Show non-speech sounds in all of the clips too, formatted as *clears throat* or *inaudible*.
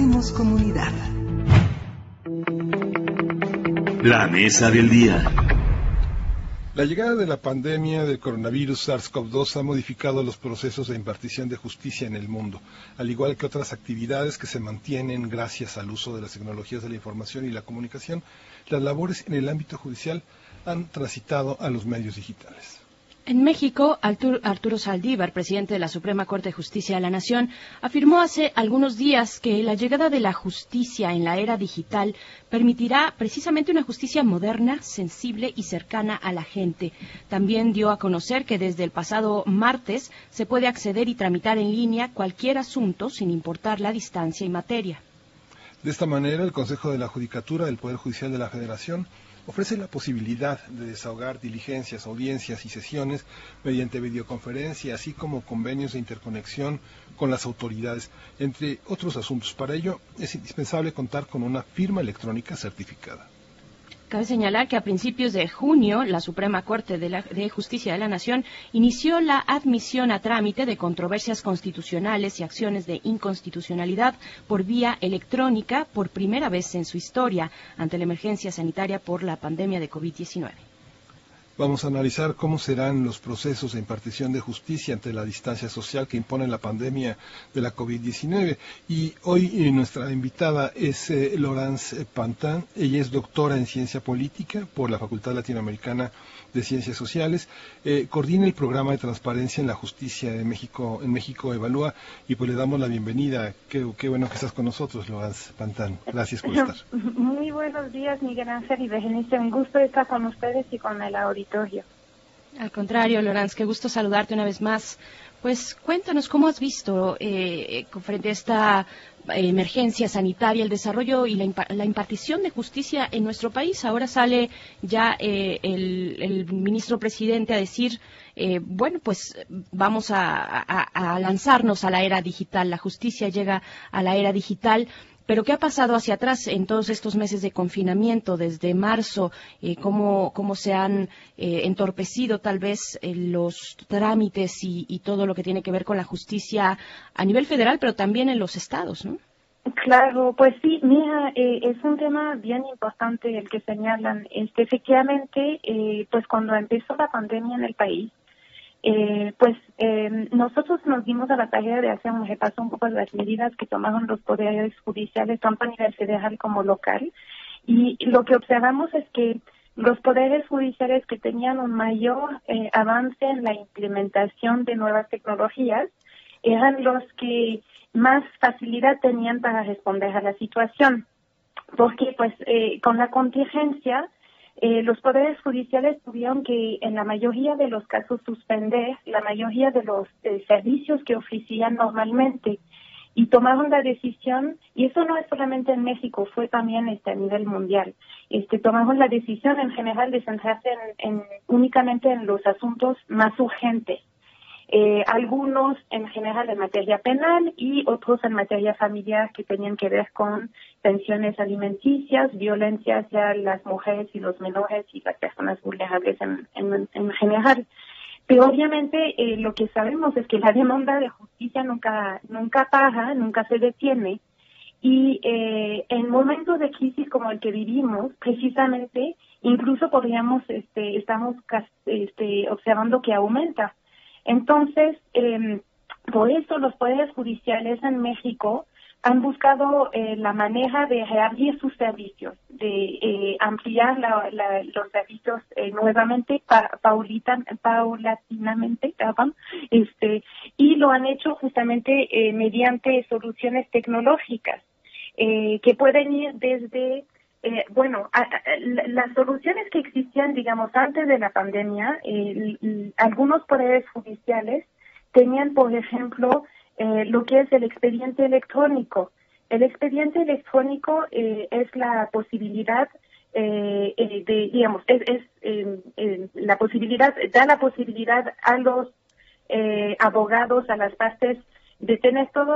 hacemos comunidad. La mesa del día. La llegada de la pandemia del coronavirus SARS-CoV-2 ha modificado los procesos de impartición de justicia en el mundo, al igual que otras actividades que se mantienen gracias al uso de las tecnologías de la información y la comunicación. Las labores en el ámbito judicial han transitado a los medios digitales. En México, Arturo Saldívar, presidente de la Suprema Corte de Justicia de la Nación, afirmó hace algunos días que la llegada de la justicia en la era digital permitirá precisamente una justicia moderna, sensible y cercana a la gente. También dio a conocer que desde el pasado martes se puede acceder y tramitar en línea cualquier asunto sin importar la distancia y materia. De esta manera, el Consejo de la Judicatura del Poder Judicial de la Federación ofrece la posibilidad de desahogar diligencias, audiencias y sesiones mediante videoconferencia, así como convenios de interconexión con las autoridades, entre otros asuntos. Para ello es indispensable contar con una firma electrónica certificada. Cabe señalar que a principios de junio la Suprema Corte de, Justicia de la Nación inició la admisión a trámite de controversias constitucionales y acciones de inconstitucionalidad por vía electrónica por primera vez en su historia ante la emergencia sanitaria por la pandemia de COVID-19. Vamos a analizar cómo serán los procesos de impartición de justicia ante la distancia social que impone la pandemia de la COVID-19. Y hoy eh, nuestra invitada es eh, Laurence Pantin. Ella es doctora en ciencia política por la Facultad Latinoamericana de Ciencias Sociales, eh, coordina el programa de transparencia en la justicia de México, en México Evalúa, y pues le damos la bienvenida. Qué, bueno que estás con nosotros, Loaz Pantán. Gracias por *laughs* estar. Muy buenos días, Miguel Ángel y Berenice. Un gusto estar con ustedes y con el auditorio. Al contrario, Lorenz, qué gusto saludarte una vez más. Pues cuéntanos cómo has visto eh, frente a esta emergencia sanitaria, el desarrollo y la, impartición de justicia en nuestro país. Ahora sale ya eh, el, ministro presidente a decir, eh, bueno, pues vamos a, lanzarnos a la era digital. La justicia llega a la era digital. Pero ¿qué ha pasado hacia atrás en todos estos meses de confinamiento desde marzo? Eh, cómo, se han eh, entorpecido tal vez eh, los trámites y, todo lo que tiene que ver con la justicia a nivel federal, pero también en los estados, ¿no? Claro, pues sí, mira, es un tema bien importante el que señalan. Este, efectivamente, pues cuando empezó la pandemia en el país, eh, pues eh, nosotros nos dimos a la tarea de hacer un repaso un poco de las medidas que tomaron los poderes judiciales, tanto a nivel federal como local. Y lo que observamos es que los poderes judiciales que tenían un mayor eh, avance en la implementación de nuevas tecnologías eran los que más facilidad tenían para responder a la situación. Porque, pues, eh, con la contingencia, eh, los poderes judiciales tuvieron que, en la mayoría de los casos, suspender la mayoría de los eh, servicios que ofrecían normalmente y tomaron la decisión, y eso no es solamente en México, fue también este, a nivel mundial, este, tomaron la decisión en general de centrarse en, únicamente en los asuntos más urgentes. Eh, algunos en general en materia penal y otros en materia familiar que tenían que ver con pensiones alimenticias, violencia hacia las mujeres y los menores y las personas vulnerables en, en, general. Pero obviamente eh, lo que sabemos es que la demanda de justicia nunca, nunca para, nunca se detiene. Y eh, en momentos de crisis como el que vivimos, precisamente, incluso podríamos, este, estamos este, observando que aumenta entonces, eh, por eso los poderes judiciales en México han buscado eh, la manera de reabrir sus servicios, de eh, ampliar los servicios eh, nuevamente, paulatinamente, este, y lo han hecho justamente eh, mediante soluciones tecnológicas que pueden ir desde eh, bueno, las soluciones que existían, digamos, antes de la pandemia, eh, algunos poderes judiciales tenían, por ejemplo, eh, lo que es el expediente electrónico. El expediente electrónico es la posibilidad de, digamos, es, es la posibilidad, da la posibilidad a los abogados, a las partes, de tener todo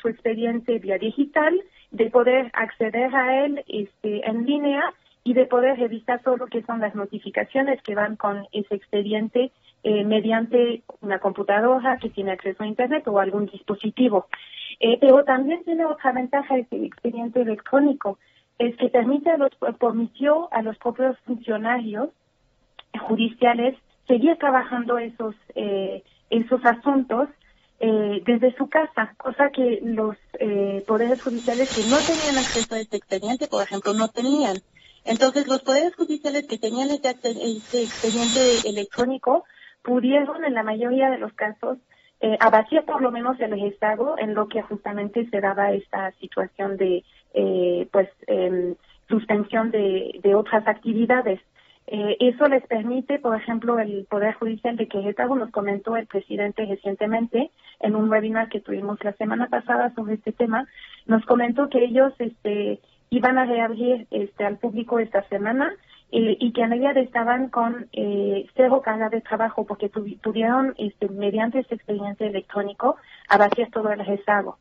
su expediente vía digital de poder acceder a él este, en línea y de poder revisar todo lo que son las notificaciones que van con ese expediente eh, mediante una computadora que tiene acceso a Internet o algún dispositivo. Eh, pero también tiene otra ventaja este expediente electrónico, es que permite a los, permitió a los propios funcionarios judiciales seguir trabajando esos, eh, esos asuntos eh, desde su casa, cosa que los eh, poderes judiciales que no tenían acceso a este expediente, por ejemplo, no tenían. Entonces, los poderes judiciales que tenían este, este expediente electrónico pudieron, en la mayoría de los casos, eh, abatir por lo menos el Estado en lo que justamente se daba esta situación de, eh, pues, eh, suspensión de, de otras actividades. Eh, eso les permite, por ejemplo, el Poder Judicial de Querétaro, nos comentó el presidente recientemente en un webinar que tuvimos la semana pasada sobre este tema, nos comentó que ellos este, iban a reabrir este, al público esta semana eh, y que en realidad estaban con eh, cero carga de trabajo porque tuvieron, este, mediante este expediente electrónico, abatir todo el rezago.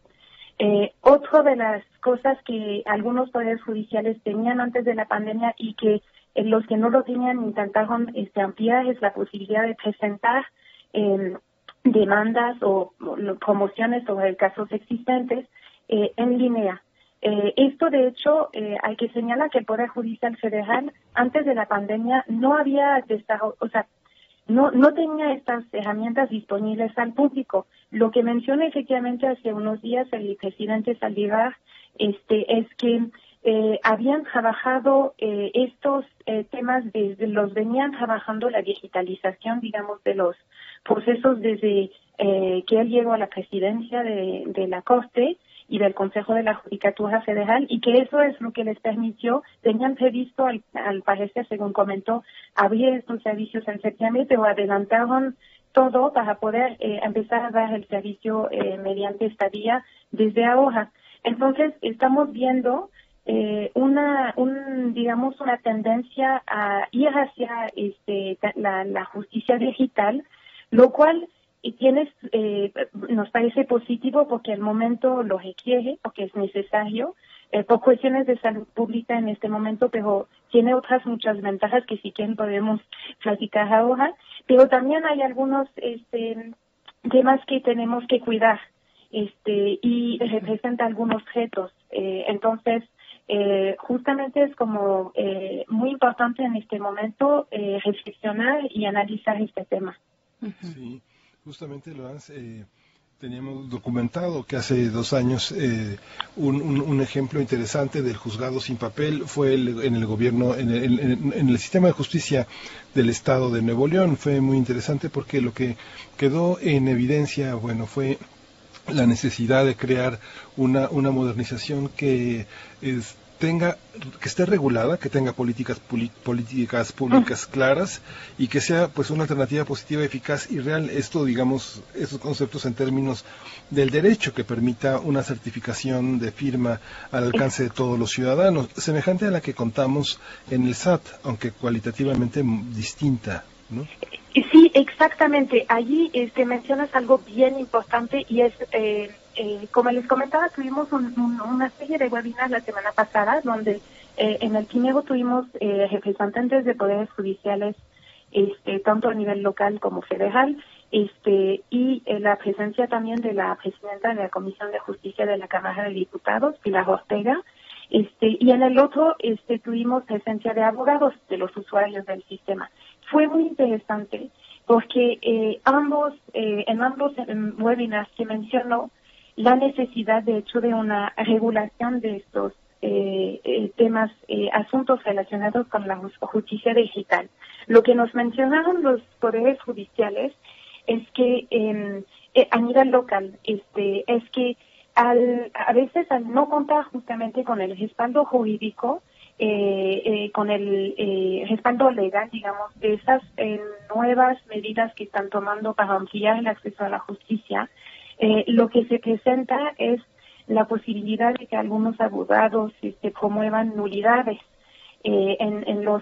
Eh, otra de las cosas que algunos poderes judiciales tenían antes de la pandemia y que los que no lo tenían intentaron este, ampliar es la posibilidad de presentar em, demandas o, promociones sobre casos existentes eh, en línea. Eh, esto, de hecho, eh, hay que señalar que el Poder Judicial Federal, antes de la pandemia, no había o sea, no, no tenía estas herramientas disponibles al público. Lo que menciona efectivamente hace unos días el presidente Saldívar este, es que eh, habían trabajado eh, estos eh, temas desde los venían trabajando la digitalización digamos de los procesos desde que él llegó a la presidencia de, la corte y del Consejo de la Judicatura Federal y que eso es lo que les permitió, tenían previsto al, al parecer, según comentó, abrir estos servicios en septiembre, pero adelantaron todo para poder empezar a dar el servicio mediante esta vía desde ahora. Entonces, estamos viendo eh, una, un, digamos, una tendencia a ir hacia este, la, justicia digital, lo cual tiene, eh, nos parece positivo porque el momento lo requiere, porque es necesario, eh, por cuestiones de salud pública en este momento, pero tiene otras muchas ventajas que si quieren podemos platicar ahora, pero también hay algunos este, temas que tenemos que cuidar este, y representa algunos retos. Eh, entonces, eh, justamente es como eh, muy importante en este momento eh, reflexionar y analizar este tema. Sí, justamente lo eh, teníamos documentado que hace dos años eh, un, un, ejemplo interesante del juzgado sin papel fue en el gobierno, en el, en el, sistema de justicia del Estado de Nuevo León. Fue muy interesante porque lo que quedó en evidencia, bueno, fue la necesidad de crear una, una modernización que es, tenga que esté regulada, que tenga políticas políticas públicas claras y que sea pues una alternativa positiva, eficaz y real. Esto, digamos, esos conceptos en términos del derecho que permita una certificación de firma al alcance de todos los ciudadanos, semejante a la que contamos en el SAT, aunque cualitativamente distinta. ¿no? Sí, exactamente. Allí este, mencionas algo bien importante y es, eh, eh, como les comentaba, tuvimos una serie de webinars la semana pasada donde eh, en el Quimego tuvimos representantes de poderes judiciales, este, tanto a nivel local como federal, este, y la presencia también de la presidenta de la Comisión de Justicia de la Cámara de Diputados, Pilar Ortega, este, y en el otro este, tuvimos presencia de abogados de los usuarios del sistema. Fue muy interesante porque eh, ambos, eh, en ambos webinars se mencionó la necesidad, de hecho, de una regulación de estos eh, temas, asuntos relacionados con la justicia digital. Lo que nos mencionaron los poderes judiciales es que em, a nivel local, este, es que al, a veces al no contar justamente con el respaldo jurídico, eh, eh, con el eh, respaldo legal, digamos, de esas eh, nuevas medidas que están tomando para ampliar el acceso a la justicia, eh, lo que se presenta es la posibilidad de que algunos abogados este, promuevan nulidades en, en, los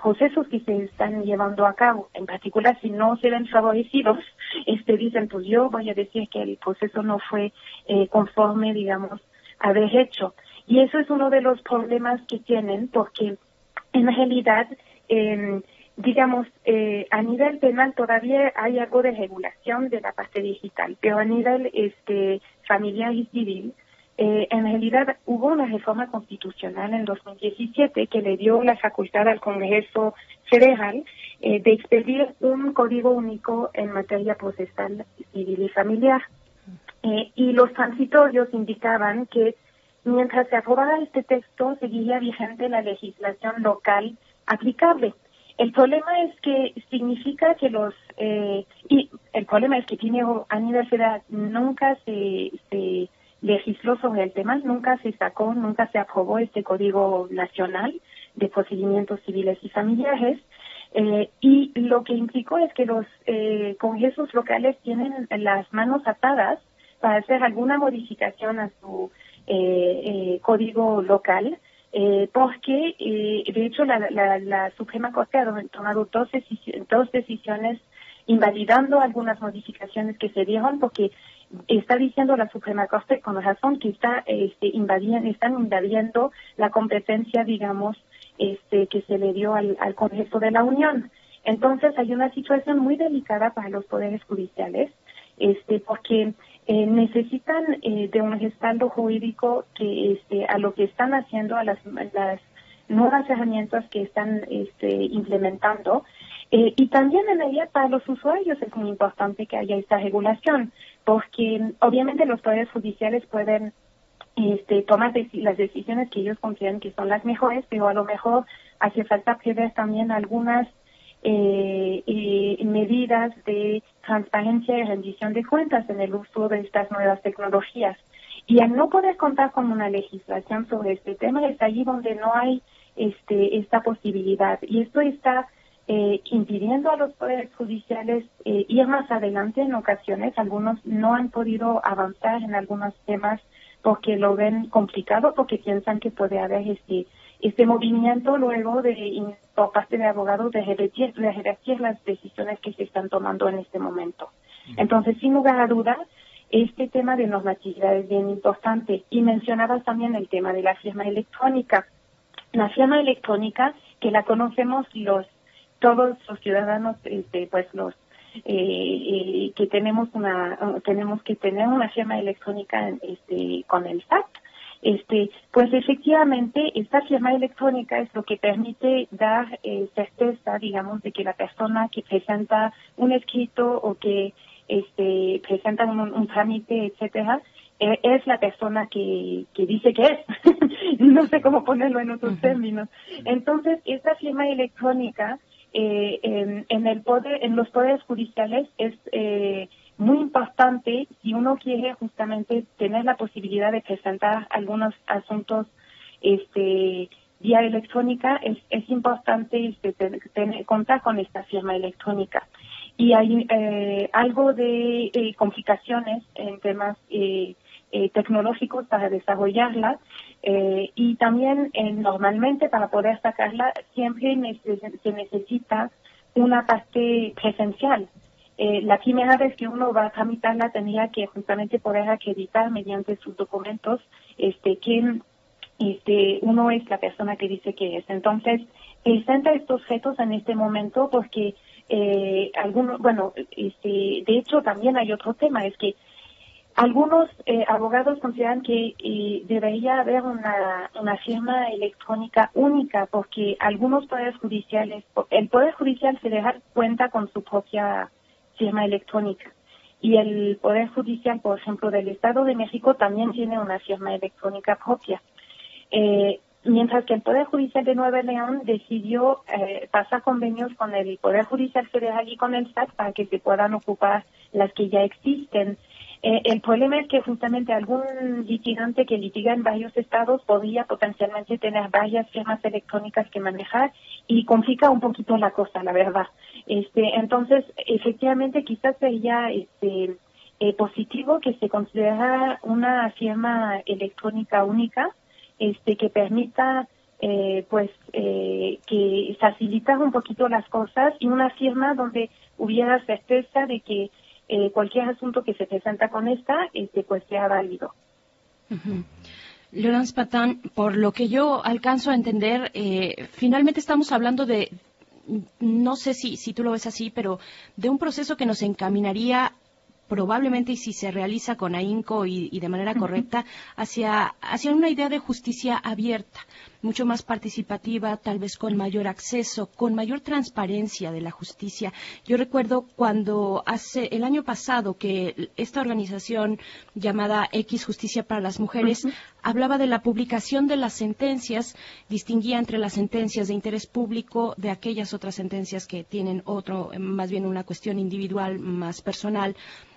procesos que se están llevando a cabo. En particular, si no se ven favorecidos, este, dicen, pues yo voy a decir que el proceso no fue conforme, digamos, a derecho. Y eso es uno de los problemas que tienen porque en realidad, eh, digamos, eh, a nivel penal todavía hay algo de regulación de la parte digital, pero a nivel este, familiar y civil, eh, en realidad hubo una reforma constitucional en 2017 que le dio la facultad al Congreso Federal eh, de expedir un código único en materia procesal civil y familiar. Eh, y los transitorios indicaban que mientras se aprobaba este texto seguía vigente la legislación local aplicable. El problema es que significa que los y el problema es que primero a nivel federal nunca se, se legisló sobre el tema, nunca se sacó, nunca se aprobó este Código Nacional de Procedimientos Civiles y Familiares. Eh, y lo que implicó es que los eh, congresos locales tienen las manos atadas para hacer alguna modificación a su eh, eh código local, eh, porque de hecho la, la, la, Suprema Corte ha tomado dos, dos decisiones invalidando algunas modificaciones que se dieron porque está diciendo la Suprema Corte con razón que está este, invadiendo, están invadiendo la competencia, digamos, este, que se le dio al, al Congreso de la Unión. Entonces hay una situación muy delicada para los poderes judiciales, este, porque eh, necesitan eh, de un respaldo jurídico que este, a lo que están haciendo, a las, nuevas herramientas que están este, implementando. Eh, y también en ella para los usuarios es muy importante que haya esta regulación, porque obviamente los poderes judiciales pueden este, tomar las decisiones que ellos consideran que son las mejores, pero a lo mejor hace falta prever también algunas eh, eh, medidas de transparencia y rendición de cuentas en el uso de estas nuevas tecnologías. Y al no poder contar con una legislación sobre este tema, es allí donde no hay este, esta posibilidad. Y esto está eh, impidiendo a los poderes judiciales eh, ir más adelante en ocasiones. Algunos no han podido avanzar en algunos temas porque lo ven complicado, porque piensan que puede haber este este movimiento luego de por parte de abogados de revertir, las decisiones que se están tomando en este momento. Entonces, sin lugar a dudas, este tema de normatividad es bien importante. Y mencionabas también el tema de la firma electrónica. La firma electrónica, que la conocemos los todos los ciudadanos, este, pues los eh, eh, que tenemos una tenemos que tener una firma electrónica este, con el SAT. Este, pues efectivamente esta firma electrónica es lo que permite dar eh, certeza, digamos, de que la persona que presenta un escrito o que este, presenta un, un trámite, etcétera, eh, es la persona que, que dice que es. *laughs* no sé cómo ponerlo en otros términos. Entonces, esta firma electrónica eh, en, el poder, en los poderes judiciales es eh, muy importante si uno quiere justamente tener la posibilidad de presentar algunos asuntos este vía electrónica es, es importante este, tener, contar con esta firma electrónica y hay eh, algo de eh, complicaciones en temas eh, eh, tecnológicos para desarrollarla eh, y también normalmente para poder sacarla siempre se necesita una parte presencial. La primera vez que uno va a tramitarla tenía que justamente poder acreditar mediante sus documentos este quién este uno es la persona que dice que es. Entonces, presenta estos retos en este momento porque eh, algunos, bueno, este, de hecho también hay otro tema, es que algunos eh, abogados consideran que eh, debería haber una, una firma electrónica única porque algunos poderes judiciales, el Poder Judicial Federal cuenta con su propia firma electrónica y el Poder Judicial, por ejemplo, del Estado de México también tiene una firma electrónica propia. Eh, mientras que el Poder Judicial de Nueva León decidió eh, pasar convenios con el Poder Judicial Federal y con el SAT para que se puedan ocupar las que ya existen. Eh, el problema es que justamente algún litigante que litiga en varios estados podría potencialmente tener varias firmas electrónicas que manejar y complica un poquito la cosa, la verdad. Este, entonces, efectivamente, quizás sería este, eh, positivo que se considerara una firma electrónica única, este, que permita eh, pues eh, que facilitar un poquito las cosas y una firma donde hubiera certeza de que eh, cualquier asunto que se presenta con esta, este, pues sea válido. Laurence Patán, por lo que yo alcanzo a entender, eh, finalmente estamos hablando de, no sé si, si tú lo ves así, pero de un proceso que nos encaminaría probablemente y si se realiza con ahínco y, y de manera correcta hacia, hacia una idea de justicia abierta mucho más participativa, tal vez con mayor acceso, con mayor transparencia de la justicia. Yo recuerdo cuando hace el año pasado que esta organización llamada X Justicia para las Mujeres hablaba de la publicación de las sentencias, distinguía entre las sentencias de interés público de aquellas otras sentencias que tienen otro, más bien una cuestión individual, más personal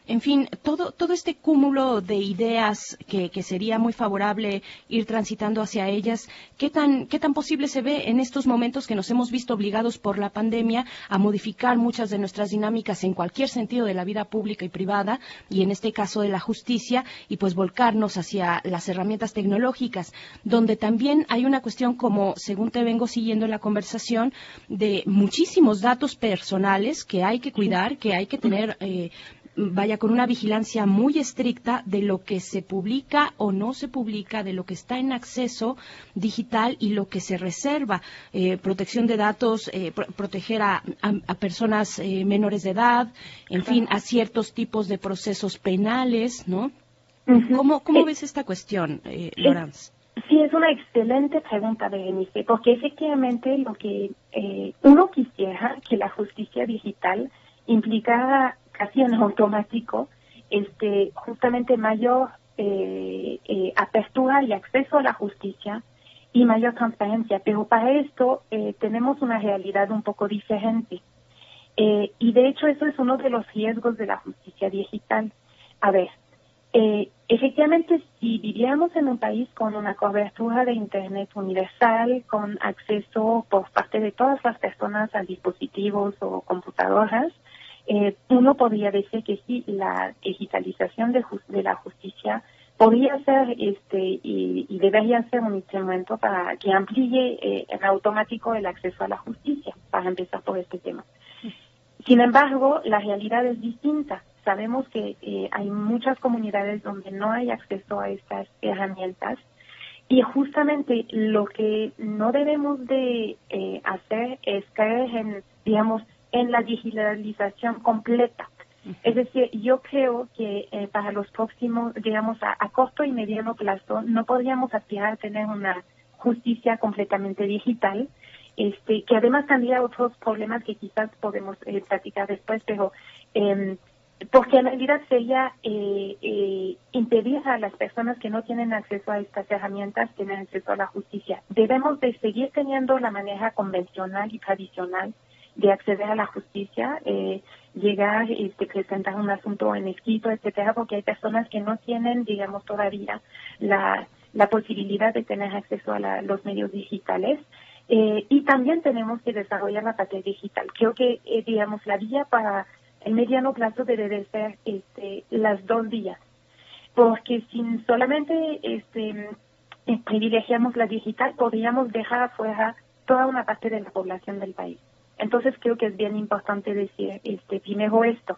en fin, todo, todo este cúmulo de ideas que, sería muy favorable ir transitando hacia ellas, ¿qué tan, ¿qué tan posible se ve en estos momentos que nos hemos visto obligados por la pandemia a modificar muchas de nuestras dinámicas en cualquier sentido de la vida pública y privada, y en este caso de la justicia, y pues volcarnos hacia las herramientas tecnológicas, donde también hay una cuestión como, según te vengo siguiendo en la conversación, de muchísimos datos personales que hay que cuidar, que hay que tener eh, vaya con una vigilancia muy estricta de lo que se publica o no se publica, de lo que está en acceso digital y lo que se reserva. Eh, protección de datos, eh, proteger a, personas eh, menores de edad, en fin, a ciertos tipos de procesos penales, ¿no? ¿Cómo, cómo ves esta cuestión, eh, Lorenz? Sí, es una excelente pregunta, Berenice, porque efectivamente lo que uno quisiera que la justicia digital implicara casi en automático, este, justamente mayor eh, eh, apertura y acceso a la justicia y mayor transparencia. Pero para esto eh, tenemos una realidad un poco diferente. y de hecho eso es uno de los riesgos de la justicia digital. A ver, efectivamente si viviéramos en un país con una cobertura de Internet universal, con acceso por parte de todas las personas a dispositivos o computadoras, eh, uno podría decir que sí, la digitalización de, la justicia podría ser este y, debería ser un instrumento para que amplíe eh, en automático el acceso a la justicia, para empezar por este tema. Sin embargo, la realidad es distinta. Sabemos que eh, hay muchas comunidades donde no hay acceso a estas herramientas y justamente lo que no debemos de hacer es caer en, digamos, en la digitalización completa. Es decir, yo creo que eh, para los próximos, digamos, a, corto y mediano plazo, no podríamos aspirar a tener una justicia completamente digital, este, que además tendría otros problemas que quizás podemos eh, platicar después, pero eh, porque en realidad sería eh, eh, impedir a las personas que no tienen acceso a estas herramientas tener acceso a la justicia. Debemos de seguir teniendo la manera convencional y tradicional de acceder a la justicia, eh, llegar este, presentar un asunto en escrito, etcétera, porque hay personas que no tienen, digamos, todavía la, la posibilidad de tener acceso a los medios digitales. Eh, y también tenemos que desarrollar la patria digital. Creo que, eh, digamos, la vía para el mediano plazo debe de ser este, las dos vías, porque si solamente este, privilegiamos la digital, podríamos dejar afuera toda una parte de la población del país. Entonces creo que es bien importante decir este primero esto.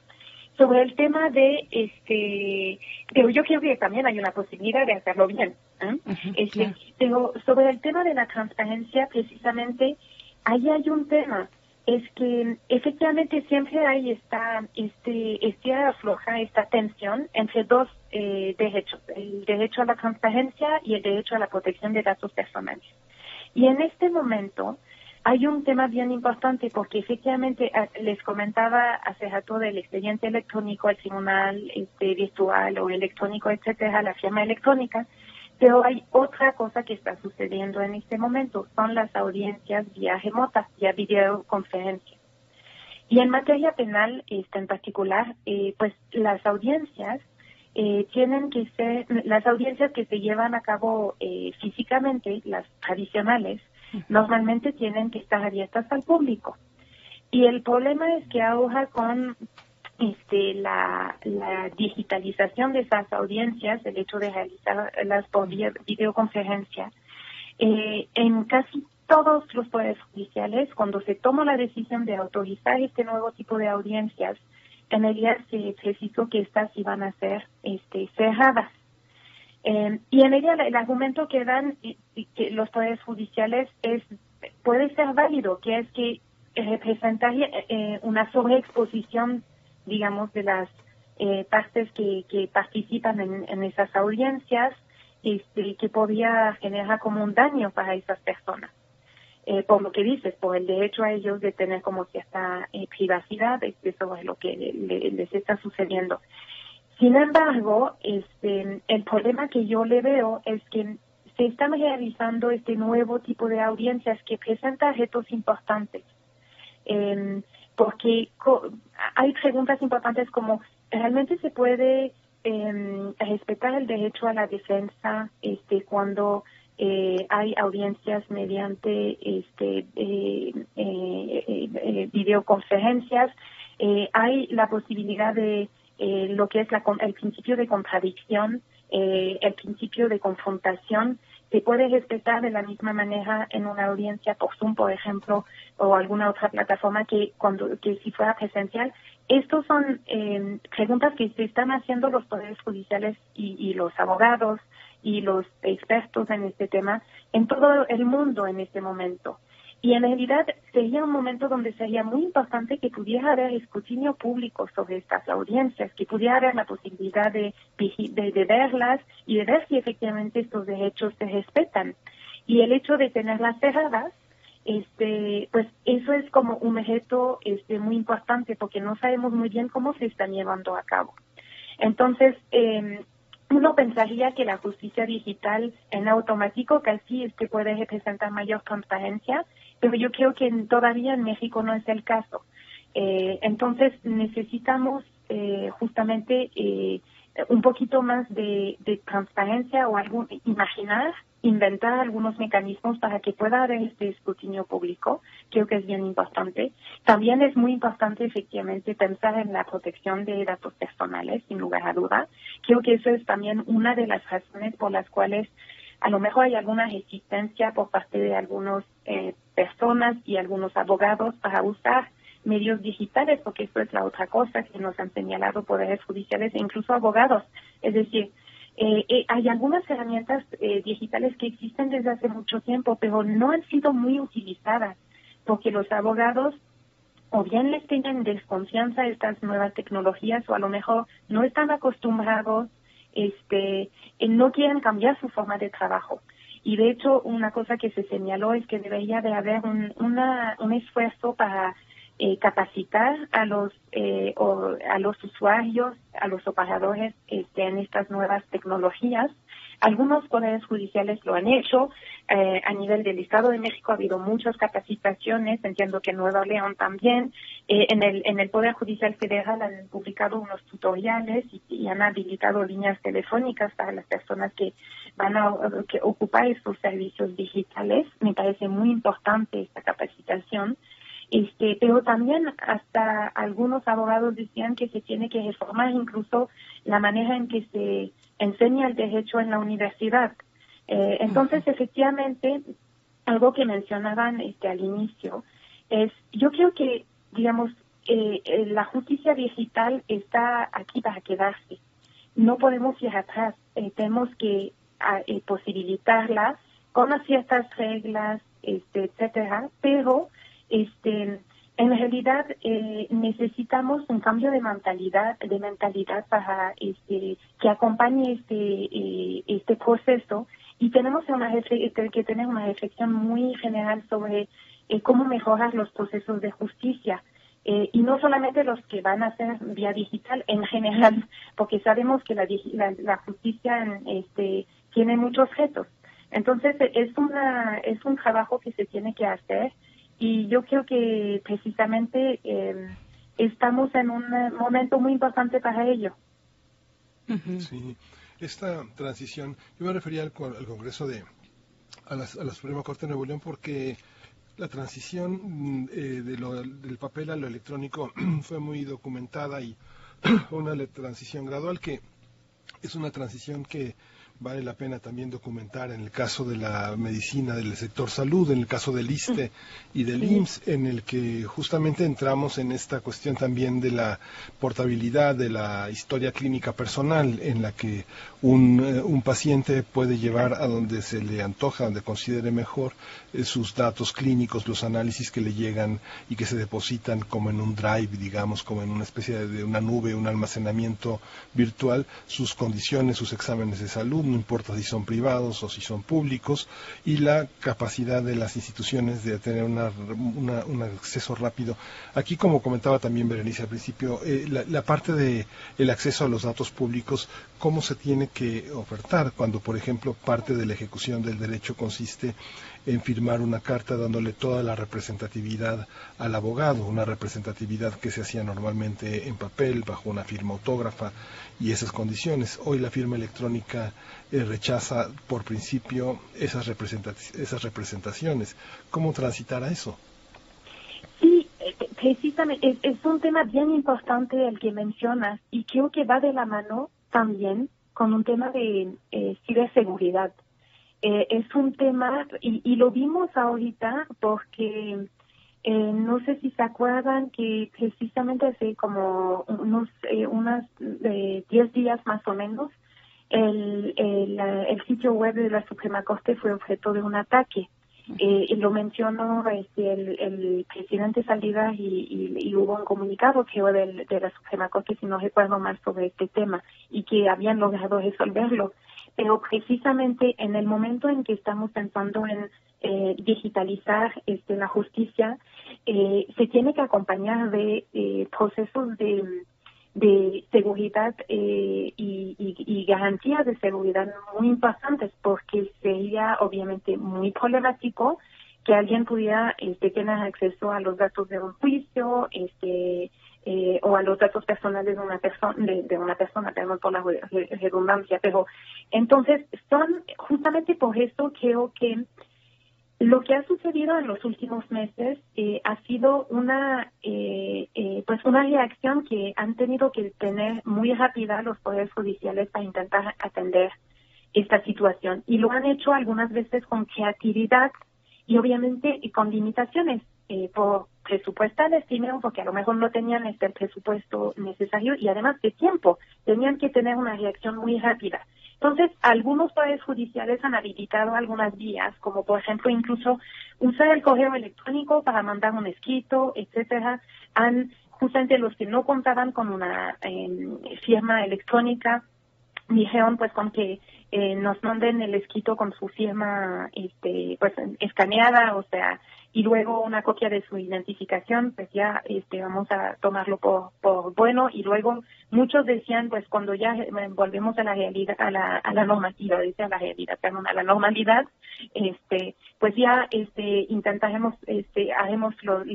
Sobre el tema de este, pero yo creo que también hay una posibilidad de hacerlo bien. ¿eh? este, Pero sobre el tema de la transparencia, precisamente, ahí hay un tema es que efectivamente siempre hay esta, este, esta afloja, esta tensión entre dos eh, derechos, el derecho a la transparencia y el derecho a la protección de datos personales. Y en este momento, hay un tema bien importante porque efectivamente eh, les comentaba hace rato del expediente electrónico al tribunal este, virtual o electrónico, etcétera, la firma electrónica, pero hay otra cosa que está sucediendo en este momento, son las audiencias vía remota, vía videoconferencia. Y en materia penal, este, en particular, eh, pues las audiencias eh, tienen que ser, las audiencias que se llevan a cabo físicamente, las tradicionales, normalmente tienen que estar abiertas al público. Y el problema es que ahora con este, la, digitalización de esas audiencias, el hecho de realizarlas por videoconferencia, eh, en casi todos los poderes judiciales, cuando se toma la decisión de autorizar este nuevo tipo de audiencias, en realidad se precisó que estas iban a ser este, cerradas. Eh, y en ella el argumento que dan los poderes judiciales es puede ser válido, que es que representaría eh, una sobreexposición, digamos, de las eh, partes que, que participan en, en esas audiencias este, que podía generar como un daño para esas personas. Eh, por lo que dices, por el derecho a ellos de tener como cierta eh, privacidad, eso es lo que les está sucediendo. Sin embargo, este, el problema que yo le veo es que se están realizando este nuevo tipo de audiencias que presentan retos importantes. Eh, porque hay preguntas importantes como, ¿realmente se puede eh, respetar el derecho a la defensa este, cuando eh, hay audiencias mediante este, eh, eh, videoconferencias? hay la posibilidad de lo que es el principio de contradicción, el principio de confrontación, se puede respetar de la misma manera en una audiencia por Zoom, por ejemplo, o alguna otra plataforma que cuando que si fuera presencial. Estos son preguntas que se están haciendo los poderes judiciales y los abogados y los expertos en este tema en todo el mundo en este momento. Y en realidad sería un momento donde sería muy importante que pudiera haber escrutinio público sobre estas audiencias, que pudiera haber la posibilidad de, verlas y de ver si efectivamente estos derechos se respetan. Y el hecho de tenerlas cerradas, este, pues eso es como un objeto este, muy importante porque no sabemos muy bien cómo se están llevando a cabo. Entonces, eh, uno pensaría que la justicia digital en automático casi es que puede representar mayor transparencia, pero yo creo que todavía en México no es el caso. Eh, entonces necesitamos eh, justamente eh, un poquito más de, transparencia o algún imaginar, inventar algunos mecanismos para que pueda haber este escrutinio público. Creo que es bien importante. También es muy importante efectivamente pensar en la protección de datos personales, sin lugar a duda. Creo que eso es también una de las razones por las cuales a lo mejor hay alguna resistencia por parte de algunas eh, personas y algunos abogados para usar medios digitales, porque esto es la otra cosa que nos han señalado poderes judiciales e incluso abogados. Es decir, eh, eh, hay algunas herramientas eh, digitales que existen desde hace mucho tiempo, pero no han sido muy utilizadas, porque los abogados o bien les tienen desconfianza a estas nuevas tecnologías o a lo mejor no están acostumbrados, este, no quieren cambiar su forma de trabajo. Y de hecho, una cosa que se señaló es que debería de haber un, una, un esfuerzo para eh, capacitar a los eh, o a los usuarios, a los operadores este, en estas nuevas tecnologías. Algunos poderes judiciales lo han hecho. Eh, a nivel del Estado de México ha habido muchas capacitaciones. Entiendo que en Nueva León también. en el en el Poder Judicial Federal han publicado unos tutoriales y, han habilitado líneas telefónicas para las personas que van a que ocupar estos servicios digitales. Me parece muy importante esta capacitación. Este, pero también hasta algunos abogados decían que se tiene que reformar incluso la manera en que se enseña el derecho en la universidad. Eh, entonces, efectivamente, algo que mencionaban este, al inicio es, yo creo que, digamos, eh, eh, la justicia digital está aquí para quedarse. No podemos ir atrás. tenemos que ah, posibilitarla con ciertas reglas, este, etcétera, pero este, en realidad eh, necesitamos un cambio de mentalidad, de mentalidad para este, que acompañe este, eh, este proceso y tenemos una que tener una reflexión muy general sobre eh, cómo mejorar los procesos de justicia. y no solamente los que van a ser vía digital en general, *laughs* porque sabemos que la, la, justicia este, tiene muchos retos. Entonces es una es un trabajo que se tiene que hacer y yo creo que precisamente eh, estamos en un momento muy importante para ello. Sí, esta transición, yo me refería al, Congreso de, a la, Suprema Corte de Nuevo León porque la transición mm, eh, de lo, del papel a lo electrónico *clears throat* fue muy documentada y *clears throat* una transición gradual que es una transición que vale la pena también documentar en el caso de la medicina del sector salud, en el caso del ISTE y del IMSS, en el que justamente entramos en esta cuestión también de la portabilidad de la historia clínica personal, en la que un, eh, un paciente puede llevar a donde se le antoja, donde considere mejor eh, sus datos clínicos, los análisis que le llegan y que se depositan como en un drive, digamos, como en una especie de una nube, un almacenamiento virtual, sus condiciones, sus exámenes de salud, no importa si son privados o si son públicos, y la capacidad de las instituciones de tener un acceso rápido. Aquí, como comentaba también Berenice al principio, eh, la, parte de el acceso a los datos públicos, cómo se tiene que ofertar cuando, por ejemplo, parte de la ejecución del derecho consiste en firmar una carta dándole toda la representatividad al abogado, una representatividad que se hacía normalmente en papel, bajo una firma autógrafa y esas condiciones. Hoy la firma electrónica eh, rechaza por principio esas, esas representaciones. ¿Cómo transitar a eso? Sí, eh, precisamente es, un tema bien importante el que mencionas y creo que va de la mano también con un tema de eh, ciberseguridad. Eh, es un tema, y, y, lo vimos ahorita porque eh, no sé si se acuerdan que precisamente hace como unos eh, unas 10 eh, días más o menos, el, el, sitio web de la Suprema Corte fue objeto de un ataque. Eh, y lo mencionó este, el, el presidente Salinas y, y, hubo un comunicado que de, de la Suprema Corte, si no recuerdo mal, sobre este tema y que habían logrado resolverlo pero precisamente en el momento en que estamos pensando en eh, digitalizar este, la justicia, eh, se tiene que acompañar de eh, procesos de, de seguridad y, y, y, garantías de seguridad muy importantes, porque sería obviamente muy problemático que alguien pudiera este, tener acceso a los datos de un juicio, este, eh, o a los datos personales de una persona, de, una persona, perdón por la redundancia, pero entonces son justamente por eso creo que lo que ha sucedido en los últimos meses eh, ha sido una eh, eh, pues una reacción que han tenido que tener muy rápida los poderes judiciales para intentar atender esta situación. Y lo han hecho algunas veces con creatividad y obviamente con limitaciones eh, por presupuestales primero porque a lo mejor no tenían este presupuesto necesario y además de tiempo tenían que tener una reacción muy rápida. Entonces algunos poderes judiciales han habilitado algunas vías como por ejemplo incluso usar el correo electrónico para mandar un escrito etcétera. Han justamente los que no contaban con una em, firma electrónica dijeron pues con que eh, nos manden el escrito con su firma este pues escaneada o sea y luego una copia de su identificación, pues ya este, vamos a tomarlo por, bueno y luego muchos decían, pues cuando ya eh, volvemos a la realidad, a la, a la normativa, dice a la realidad, perdón, a la normalidad, este, pues ya este, intentaremos, este, haremos los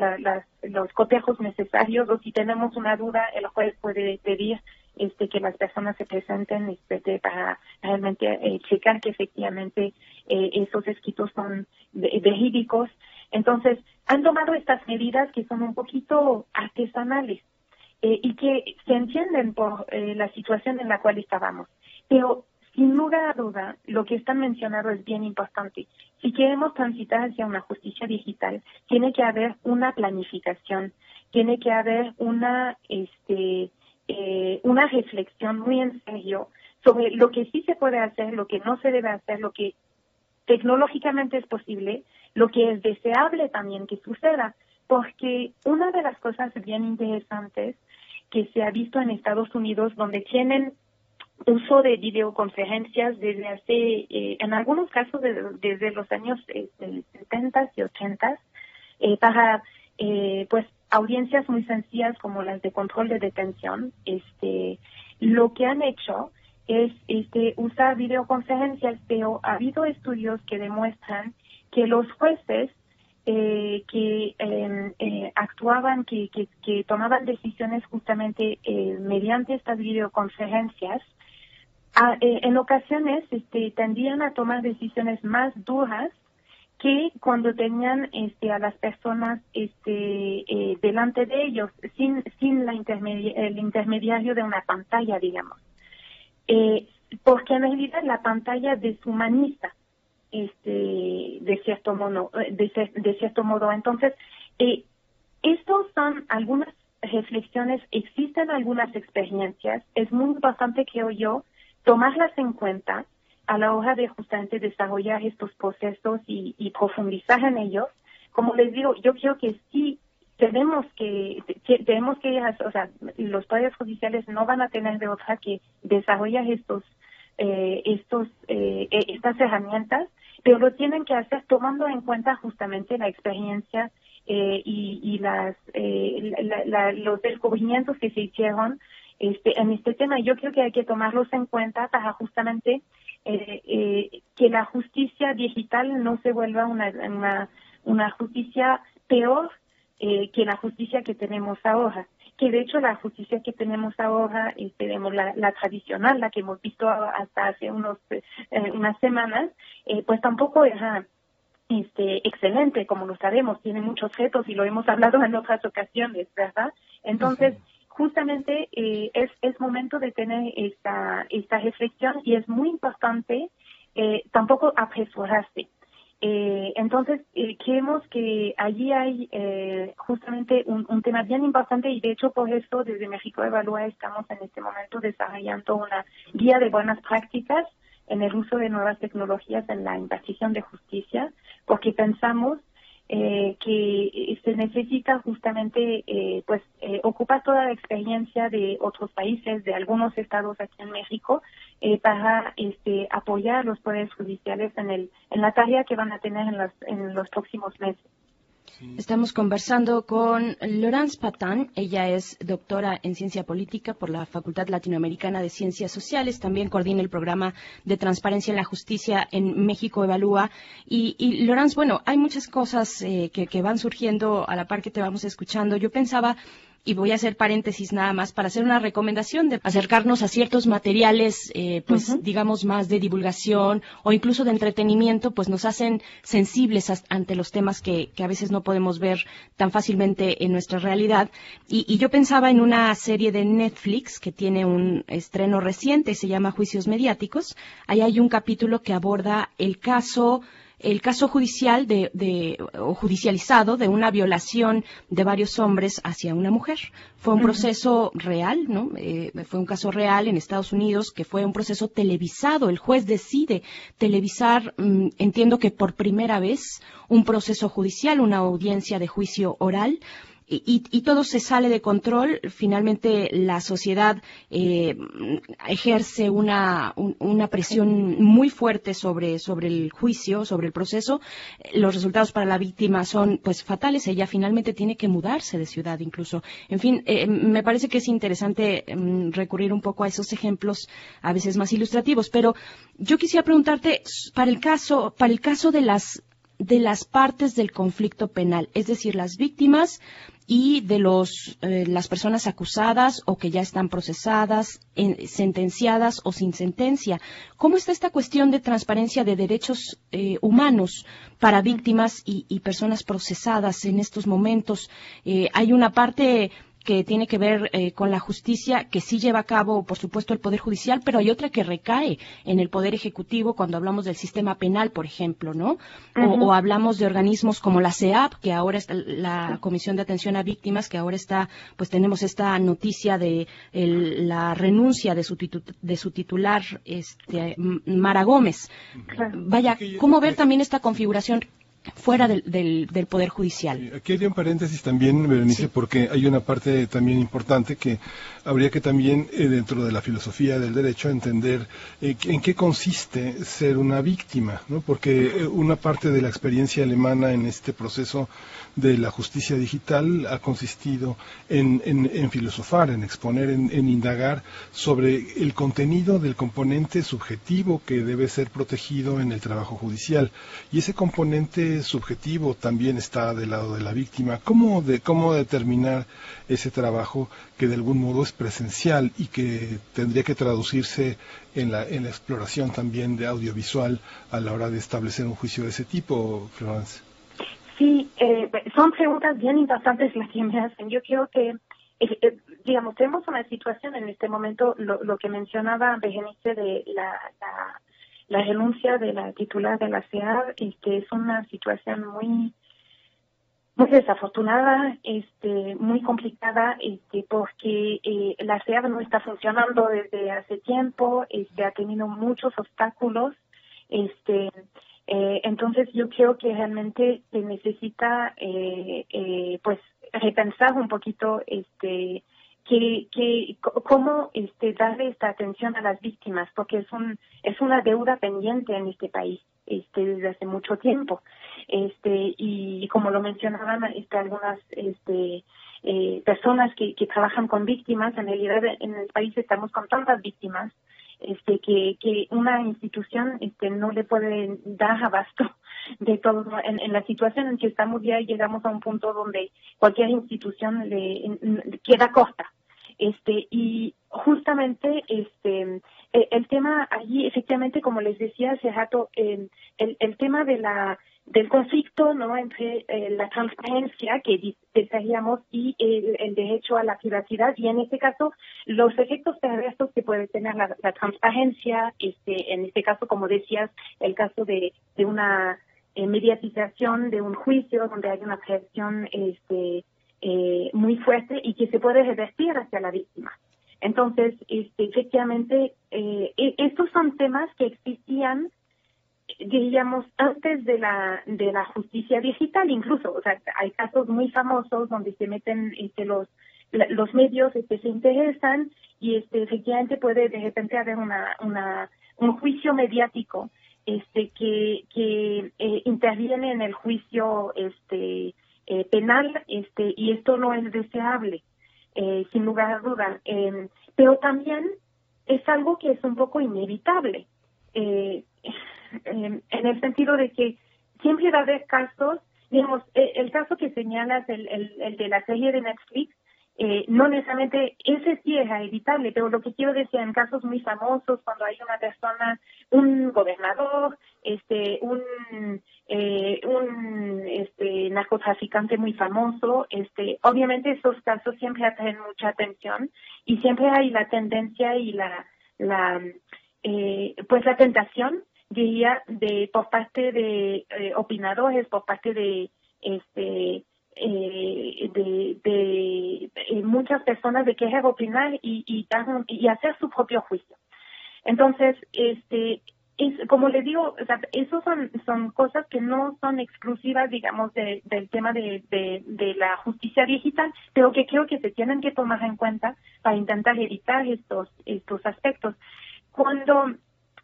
los cotejos necesarios o si tenemos una duda, el juez puede pedir este, que las personas se presenten este, para realmente eh, checar que efectivamente eh, esos escritos son verídicos. Entonces, han tomado estas medidas que son un poquito artesanales eh, y que se entienden por eh, la situación en la cual estábamos. Pero, sin lugar a duda, lo que están mencionando es bien importante. Si queremos transitar hacia una justicia digital, tiene que haber una planificación, tiene que haber una, este, eh, una reflexión muy en serio sobre lo que sí se puede hacer, lo que no se debe hacer, lo que tecnológicamente es posible, lo que es deseable también que suceda, porque una de las cosas bien interesantes que se ha visto en Estados Unidos, donde tienen uso de videoconferencias desde hace, eh, en algunos casos desde los años eh, 70 y 80, eh, para eh, pues audiencias muy sencillas como las de control de detención, este, lo que han hecho es este, usar videoconferencias, pero ha habido estudios que demuestran que los jueces eh, que em, eh, actuaban, que, tomaban decisiones justamente eh, mediante estas videoconferencias, eh, en ocasiones este, tendían a tomar decisiones más duras que cuando tenían este, a las personas este, delante de ellos, sin, sin la el intermediario de una pantalla, digamos. Porque en realidad la pantalla deshumaniza este de cierto modo de, cierto modo. Entonces eh, estos son algunas reflexiones existen algunas experiencias. Es muy importante creo yo tomarlas en cuenta a la hora de justamente desarrollar estos procesos y, y profundizar en ellos. Como les digo yo creo que sí tenemos que tenemos que o sea los poderes judiciales no van a tener de otra que desarrollar estos eh, estos eh, e, estas herramientas pero lo tienen que hacer tomando en cuenta justamente la experiencia eh, y, las eh, los descubrimientos que se hicieron este en este tema yo creo que hay que tomarlos en cuenta para justamente eh, eh, que la justicia digital no se vuelva una una, una justicia peor eh, que la justicia que tenemos ahora. Que de hecho la justicia que tenemos ahora, eh, tenemos la, la, tradicional, la que hemos visto hasta hace unos eh, unas semanas, eh, pues tampoco era este excelente, como lo sabemos, tiene muchos retos y lo hemos hablado en otras ocasiones, ¿verdad? Entonces, justamente eh, es, es momento de tener esta, esta reflexión y es muy importante eh, tampoco apresurarse. Eh, entonces, eh, creemos que allí hay eh, justamente un, un, tema bien importante y de hecho por eso desde México Evalúa estamos en este momento desarrollando una guía de buenas prácticas en el uso de nuevas tecnologías en la impartición de justicia, porque pensamos eh, que se necesita justamente eh, pues eh, ocupar toda la experiencia de otros países, de algunos estados aquí en México, eh, para este, apoyar los poderes judiciales en, el, en la tarea que van a tener en los, en los próximos meses. Estamos conversando con Laurence Patán. Ella es doctora en ciencia política por la Facultad Latinoamericana de Ciencias Sociales. También coordina el programa de transparencia en la justicia en México Evalúa. Y, y Laurence, bueno, hay muchas cosas eh, que, que van surgiendo a la par que te vamos escuchando. Yo pensaba y voy a hacer paréntesis nada más para hacer una recomendación de acercarnos a ciertos materiales, eh, pues uh -huh. digamos más de divulgación o incluso de entretenimiento, pues nos hacen sensibles ante los temas que, que, a veces no podemos ver tan fácilmente en nuestra realidad. Y, y, yo pensaba en una serie de Netflix que tiene un estreno reciente, se llama Juicios Mediáticos. Ahí hay un capítulo que aborda el caso el caso judicial de, de, o judicializado de una violación de varios hombres hacia una mujer. Fue un proceso real, ¿no? Eh, fue un caso real en Estados Unidos que fue un proceso televisado. El juez decide televisar, mmm, entiendo que por primera vez, un proceso judicial, una audiencia de juicio oral y, y, todo se sale de control. Finalmente, la sociedad eh, ejerce una, un, una presión muy fuerte sobre, sobre el juicio, sobre el proceso. Los resultados para la víctima son pues fatales. Ella finalmente tiene que mudarse de ciudad incluso. En fin, eh, me parece que es interesante eh, recurrir un poco a esos ejemplos a veces más ilustrativos. Pero yo quisiera preguntarte, para el caso, para el caso de las de las partes del conflicto penal, es decir, las víctimas y de los, eh, las personas acusadas o que ya están procesadas, en, sentenciadas o sin sentencia. ¿Cómo está esta cuestión de transparencia de derechos eh, humanos para víctimas y, y, personas procesadas en estos momentos? Eh, hay una parte que tiene que ver eh, con la justicia que sí lleva a cabo, por supuesto, el Poder Judicial, pero hay otra que recae en el Poder Ejecutivo cuando hablamos del sistema penal, por ejemplo, ¿no? Uh -huh. o, o, hablamos de organismos como la CEAP, que ahora está la Comisión de Atención a Víctimas, que ahora está, pues tenemos esta noticia de el, la renuncia de su, de su titular, este, Mara Gómez. Vaya, ¿cómo ver también esta configuración fuera del, del, del, Poder Judicial. Aquí hay un paréntesis también, Berenice, sí. porque hay una parte también importante que habría que también, eh, dentro de la filosofía del derecho, entender eh, en qué consiste ser una víctima, ¿no? porque eh, una parte de la experiencia alemana en este proceso de la justicia digital ha consistido en, en, filosofar, en exponer, en, en, indagar sobre el contenido del componente subjetivo que debe ser protegido en el trabajo judicial. Y ese componente subjetivo también está del lado de la víctima. ¿Cómo, de, cómo determinar ese trabajo que de algún modo es presencial y que tendría que traducirse en la, en la exploración también de audiovisual a la hora de establecer un juicio de ese tipo, Florence? Sí, eh, son preguntas bien importantes las que me hacen. Yo creo que digamos, tenemos una situación en este momento, lo, que mencionaba Berenice de la, la, renuncia de la titular de la CEAR, que es una situación muy muy desafortunada, este, muy complicada, este, porque eh, la CEAR no está funcionando desde hace tiempo, este, ha tenido muchos obstáculos, este, eh, entonces yo creo que realmente se necesita, eh, eh, pues, repensar un poquito, este, que, que cómo este darle esta atención a las víctimas porque es un es una deuda pendiente en este país este desde hace mucho tiempo. Este y como lo mencionaban este algunas este eh, personas que, trabajan con víctimas en realidad en el país estamos con tantas víctimas este que, que una institución este no le puede dar abasto *laughs* de todo en, en la situación en que estamos ya llegamos a un punto donde cualquier institución le, queda corta este y justamente este eh, el tema allí efectivamente como les decía hace rato el, el tema de la del conflicto no entre eh, la transparencia que desearíamos y el, derecho a la privacidad y en este caso los efectos perversos que puede tener la, transparencia este en este caso como decías el caso de, de una eh, mediatización de un juicio donde hay una presión este eh, muy fuerte y que se puede revertir hacia la víctima. Entonces este efectivamente e, estos son temas que existían diríamos, antes de la, de la justicia digital, incluso, o sea, hay casos muy famosos donde se meten este, los, los medios este, se interesan y este, efectivamente puede de repente haber una, una, un juicio mediático este, que, que eh, interviene en el juicio este, eh, penal este, y esto no es deseable, eh, sin lugar a dudas. Eh, pero también es algo que es un poco inevitable. Eh, en el sentido de que siempre va a haber casos, digamos, e, el, caso que señalas, el, el, de la serie de Netflix, eh, no necesariamente ese sí es evitable, pero lo que quiero decir en casos muy famosos, cuando hay una persona, un gobernador, este, un, eh, un este, narcotraficante muy famoso, este, obviamente esos casos siempre atraen mucha atención y siempre hay la tendencia y la, la eh, pues la tentación diría, de por parte de eh, opinadores, por parte de este eh, de, de, eh, muchas personas de querer opinar y, y, hacer su propio juicio. Entonces, este, es, como le digo, o eso son, son cosas que no son exclusivas, digamos, de, del tema de, de, de, la justicia digital, pero que creo que se tienen que tomar en cuenta para intentar evitar estos, estos aspectos. Cuando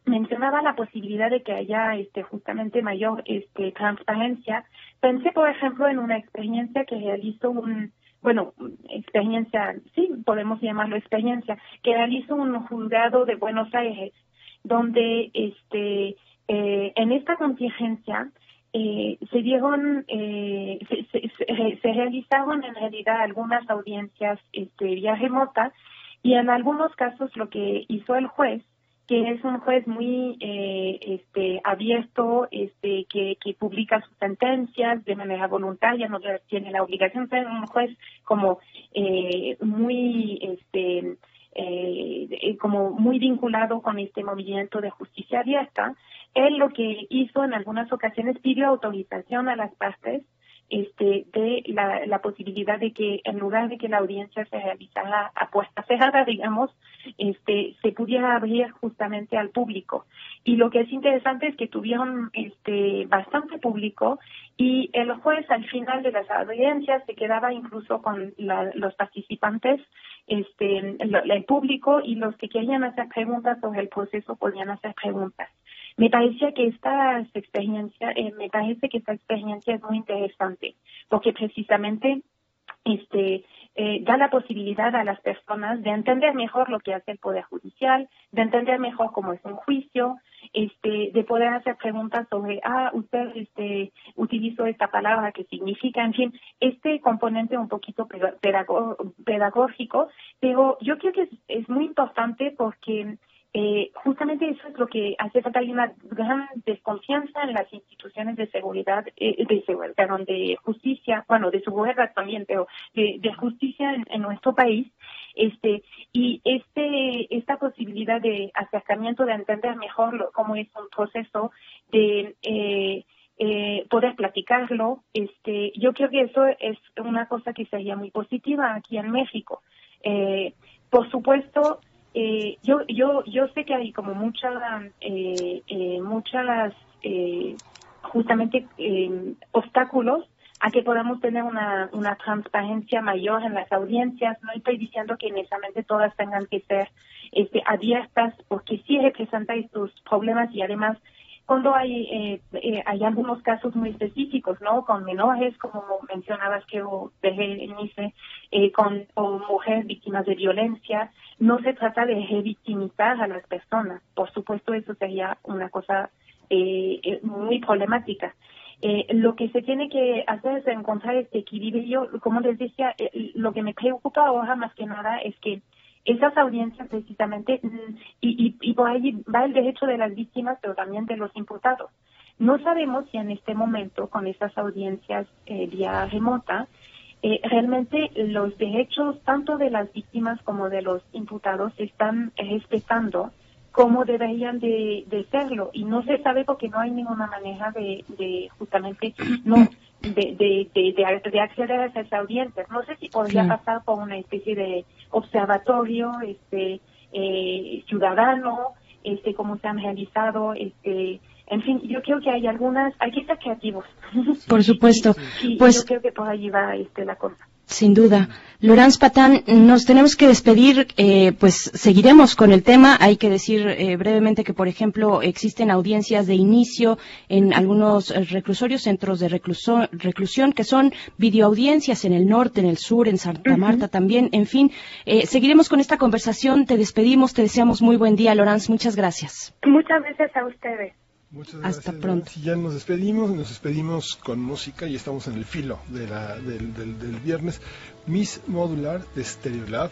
mencionaba la posibilidad de que haya este justamente mayor este transparencia. Pensé por ejemplo en una experiencia que realizó un bueno experiencia sí podemos llamarlo experiencia que realizó un juzgado de Buenos Aires donde este eh, en esta contingencia eh, se dieron eh, se, se, se, realizaron en realidad algunas audiencias este vía remota y en algunos casos lo que hizo el juez que es un juez muy eh, este, abierto, este, que, que publica sus sentencias de manera voluntaria, no tiene la obligación ser un juez como eh, muy, este, eh, como muy vinculado con este movimiento de justicia abierta. Él lo que hizo en algunas ocasiones pidió autorización a las partes este, de la, la, posibilidad de que en lugar de que la audiencia se realizara a puerta cerrada, digamos, este, se pudiera abrir justamente al público. Y lo que es interesante es que tuvieron este, bastante público y el juez al final de las audiencias se quedaba incluso con los participantes, este, el público y los que querían hacer preguntas sobre el proceso podían hacer preguntas. Me parecía que esta experiencia, eh, me parece que esta experiencia es muy interesante, porque precisamente este eh, da la posibilidad a las personas de entender mejor lo que hace el poder judicial, de entender mejor cómo es un juicio, este, de poder hacer preguntas sobre, ah, usted este, utilizó esta palabra, ¿qué significa? En fin, este componente un poquito pedagógico, pero yo creo que es muy importante porque eh, justamente eso es lo que hace falta. Hay una gran desconfianza en las instituciones de seguridad, eh, de seguridad, perdón, de justicia, bueno, de seguridad también, pero de, justicia en, nuestro país. Este, y este, esta posibilidad de acercamiento, de entender mejor cómo es un proceso, de eh, eh, poder platicarlo, este, yo creo que eso es una cosa que sería muy positiva aquí en México. Eh, por supuesto, eh, yo, yo, yo sé que hay como muchas, eh, eh, muchas, eh, justamente obstáculos a que podamos tener una, una transparencia mayor en las audiencias. No estoy diciendo que necesariamente todas tengan que ser este, abiertas, porque sí representa estos problemas y además cuando hay eh, eh, hay algunos casos muy específicos, ¿no? Con menores, como mencionabas que dejé en eh, con o mujeres víctimas de violencia, no se trata de revictimizar a las personas. Por supuesto, eso sería una cosa eh, muy problemática. lo que se tiene que hacer es encontrar este equilibrio. Como les decía, lo que me preocupa ahora más que nada es que esas audiencias precisamente, mm, y, y, por ahí va el derecho de las víctimas, pero también de los imputados. No sabemos si en este momento, con esas audiencias eh, vía remota, eh, realmente los derechos tanto de las víctimas como de los imputados se están respetando como deberían de, de serlo y no se sabe porque no hay ninguna manera de, de justamente *clears throat* no de, de, de, de, acceder a esas audiencias. No sé si podría pasar por una especie de observatorio este eh, ciudadano, este cómo se han realizado, este en fin, yo creo que hay algunas, hay que ser creativos. Por supuesto. *laughs* pues yo creo que por allí va este, la cosa. Sin duda. Lorenz Patán, nos tenemos que despedir, eh, pues seguiremos con el tema. Hay que decir eh, brevemente que, por ejemplo, existen audiencias de inicio en algunos eh, reclusorios, centros de reclusión, que son videoaudiencias en el norte, en el sur, en Santa Marta también. En fin, seguiremos con esta conversación. Te despedimos, te deseamos muy buen día, Lorenz. Muchas gracias. Muchas gracias a ustedes. Muchas gracias. Hasta pronto. Ya nos despedimos, nos despedimos con música y estamos en el filo de la, del, del, del viernes. Miss Modular de Stereolab